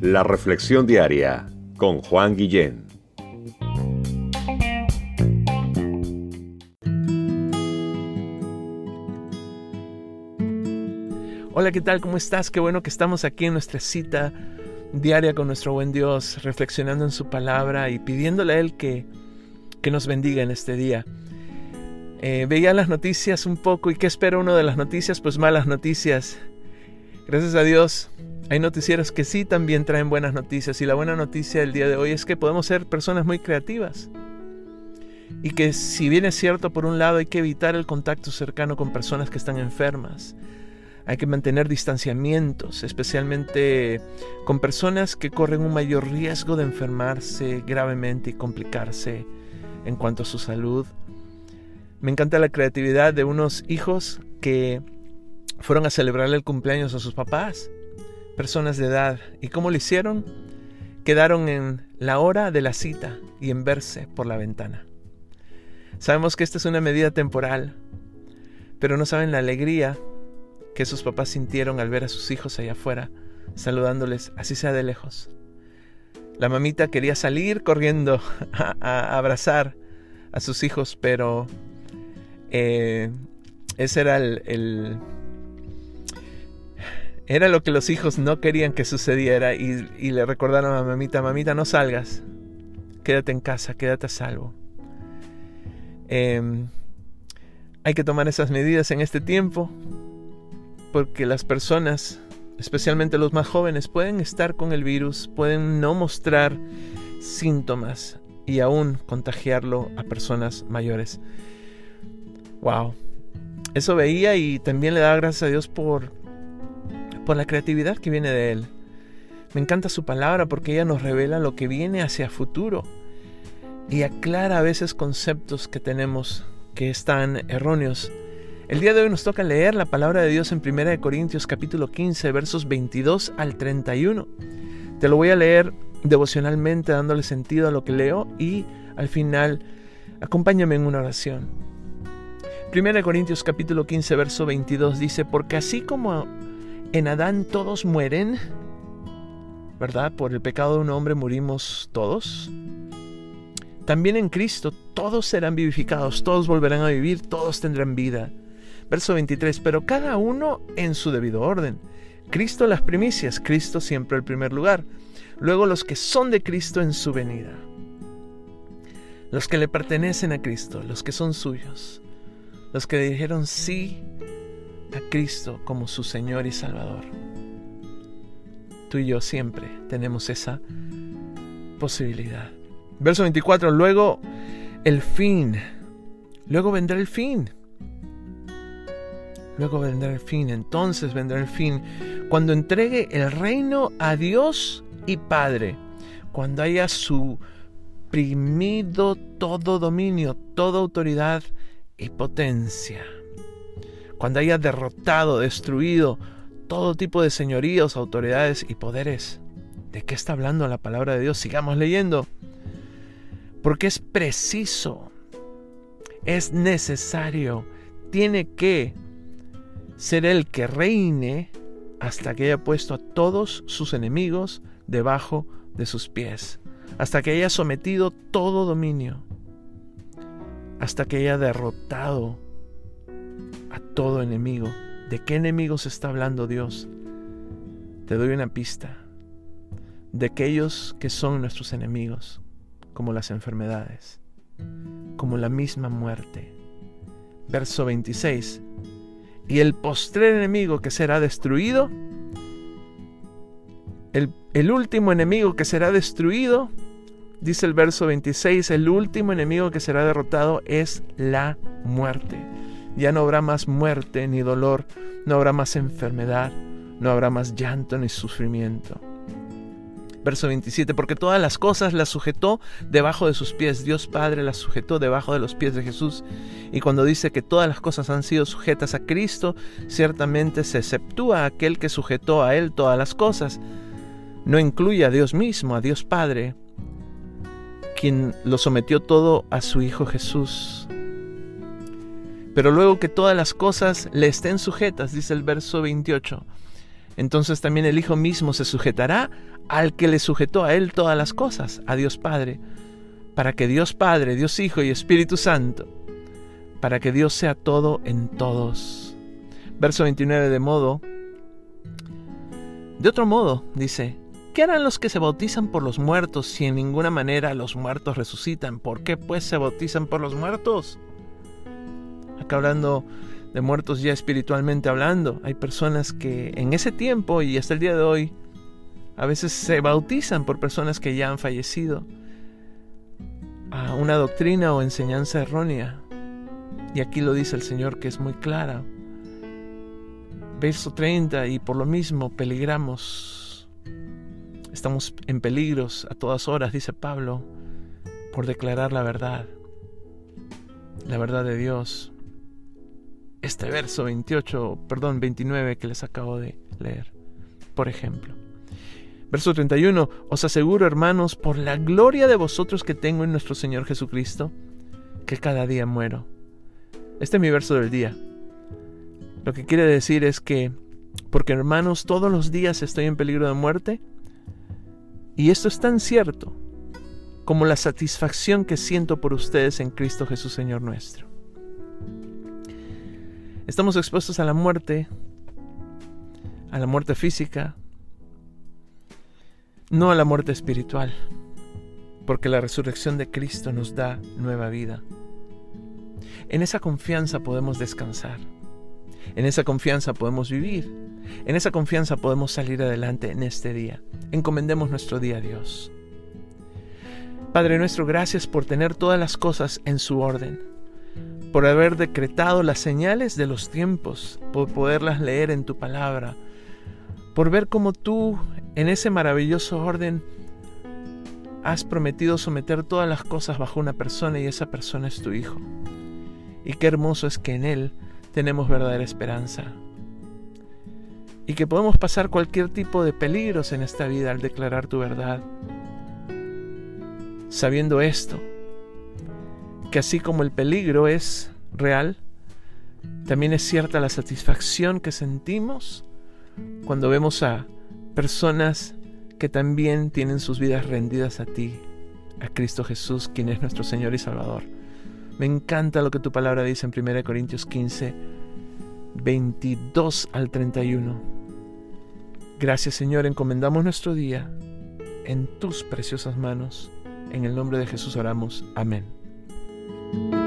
La Reflexión Diaria con Juan Guillén. Hola, ¿qué tal? ¿Cómo estás? Qué bueno que estamos aquí en nuestra cita diaria con nuestro buen Dios, reflexionando en su palabra y pidiéndole a Él que, que nos bendiga en este día. Eh, veía las noticias un poco y ¿qué espera uno de las noticias? Pues malas noticias. Gracias a Dios hay noticieros que sí también traen buenas noticias y la buena noticia del día de hoy es que podemos ser personas muy creativas. Y que si bien es cierto, por un lado hay que evitar el contacto cercano con personas que están enfermas, hay que mantener distanciamientos, especialmente con personas que corren un mayor riesgo de enfermarse gravemente y complicarse en cuanto a su salud. Me encanta la creatividad de unos hijos que fueron a celebrarle el cumpleaños a sus papás personas de edad. ¿Y cómo lo hicieron? Quedaron en la hora de la cita y en verse por la ventana. Sabemos que esta es una medida temporal, pero no saben la alegría que sus papás sintieron al ver a sus hijos allá afuera, saludándoles, así sea de lejos. La mamita quería salir corriendo a, abrazar a sus hijos, pero eh, ese era el era lo que los hijos no querían que sucediera y, le recordaron a mamita, mamita, no salgas, quédate en casa, quédate a salvo. Em, hay que tomar esas medidas en este tiempo porque las personas, especialmente los más jóvenes, pueden estar con el virus, pueden no mostrar síntomas y aún contagiarlo a personas mayores. Wow. Eso veía y también le daba gracias a Dios por por la creatividad que viene de Él. Me encanta su palabra porque ella nos revela lo que viene hacia futuro y aclara a veces conceptos que tenemos que están erróneos. El día de hoy nos toca leer la palabra de Dios en 1 Corintios capítulo 15 versos 22 al 31. Te lo voy a leer devocionalmente dándole sentido a lo que leo y al final acompáñame en una oración. 1 Corintios capítulo 15 verso 22 dice, porque así como en Adán todos mueren, ¿verdad? Por el pecado de un hombre morimos todos. También en Cristo todos serán vivificados, todos volverán a vivir, todos tendrán vida. Verso 23, pero cada uno en su debido orden. Cristo las primicias, Cristo siempre el primer lugar. Luego los que son de Cristo en su venida. Los que le pertenecen a Cristo, los que son suyos. Los que dijeron sí a Cristo como su Señor y Salvador. Tú y yo siempre tenemos esa posibilidad. Verso 24, luego el fin. Luego vendrá el fin. Luego vendrá el fin. Entonces vendrá el fin. Cuando entregue el reino a Dios y Padre. Cuando haya suprimido todo dominio, toda autoridad y potencia cuando haya derrotado, destruido todo tipo de señoríos, autoridades y poderes. ¿De qué está hablando la palabra de Dios? Sigamos leyendo. Porque es preciso, es necesario, tiene que ser el que reine hasta que haya puesto a todos sus enemigos debajo de sus pies, hasta que haya sometido todo dominio, hasta que haya derrotado a todo enemigo. ¿De qué enemigos está hablando Dios? Te doy una pista. De aquellos que son nuestros enemigos, como las enfermedades, como la misma muerte. Verso 26. Y el postrer enemigo que será destruido, el, el último enemigo que será destruido, dice el verso 26, el último enemigo que será derrotado es la muerte. Ya no habrá más muerte ni dolor, no habrá más enfermedad, no habrá más llanto ni sufrimiento. Verso 27, porque todas las cosas las sujetó debajo de sus pies. Dios Padre las sujetó debajo de los pies de Jesús. Y cuando dice que todas las cosas han sido sujetas a Cristo, ciertamente se exceptúa aquel que sujetó a Él todas las cosas. No incluye a Dios mismo, a Dios Padre, quien lo sometió todo a su Hijo Jesús Pero luego que todas las cosas le estén sujetas, dice el verso 28, entonces también el Hijo mismo se sujetará al que le sujetó a él todas las cosas, a Dios Padre, para que Dios Padre, Dios Hijo y Espíritu Santo, para que Dios sea todo en todos. Verso 29 de modo, de otro modo, dice, ¿qué harán los que se bautizan por los muertos si en ninguna manera los muertos resucitan? ¿Por qué pues se bautizan por los muertos? Acá hablando de muertos ya espiritualmente hablando. Hay personas que en ese tiempo y hasta el día de hoy a veces se bautizan por personas que ya han fallecido a una doctrina o enseñanza errónea. Y aquí lo dice el Señor que es muy clara. Verso 30, y por lo mismo peligramos. Estamos en peligros a todas horas, dice Pablo, por declarar la verdad, la verdad de Dios este verso 28, perdón, 29 que les acabo de leer, por ejemplo. Verso 31, os aseguro, hermanos, por la gloria de vosotros que tengo en nuestro Señor Jesucristo, que cada día muero. Este es mi verso del día. Lo que quiere decir es que, porque hermanos, todos los días estoy en peligro de muerte, y esto es tan cierto como la satisfacción que siento por ustedes en Cristo Jesús Señor nuestro. Estamos expuestos a la muerte, a la muerte física, no a la muerte espiritual, porque la resurrección de Cristo nos da nueva vida. En esa confianza podemos descansar, en esa confianza podemos vivir, en esa confianza podemos salir adelante en este día. Encomendemos nuestro día a Dios. Padre nuestro, gracias por tener todas las cosas en su orden por haber decretado las señales de los tiempos, por poderlas leer en tu palabra, por ver cómo tú, en ese maravilloso orden, has prometido someter todas las cosas bajo una persona y esa persona es tu Hijo. Y qué hermoso es que en Él tenemos verdadera esperanza. Y que podemos pasar cualquier tipo de peligros en esta vida al declarar tu verdad. Sabiendo esto, que así como el peligro es real, también es cierta la satisfacción que sentimos cuando vemos a personas que también tienen sus vidas rendidas a ti, a Cristo Jesús, quien es nuestro Señor y Salvador. Me encanta lo que tu palabra dice en 1 Corintios 15, 22 al 31. Gracias Señor, encomendamos nuestro día en tus preciosas manos. En el nombre de Jesús oramos. Amén. Bye.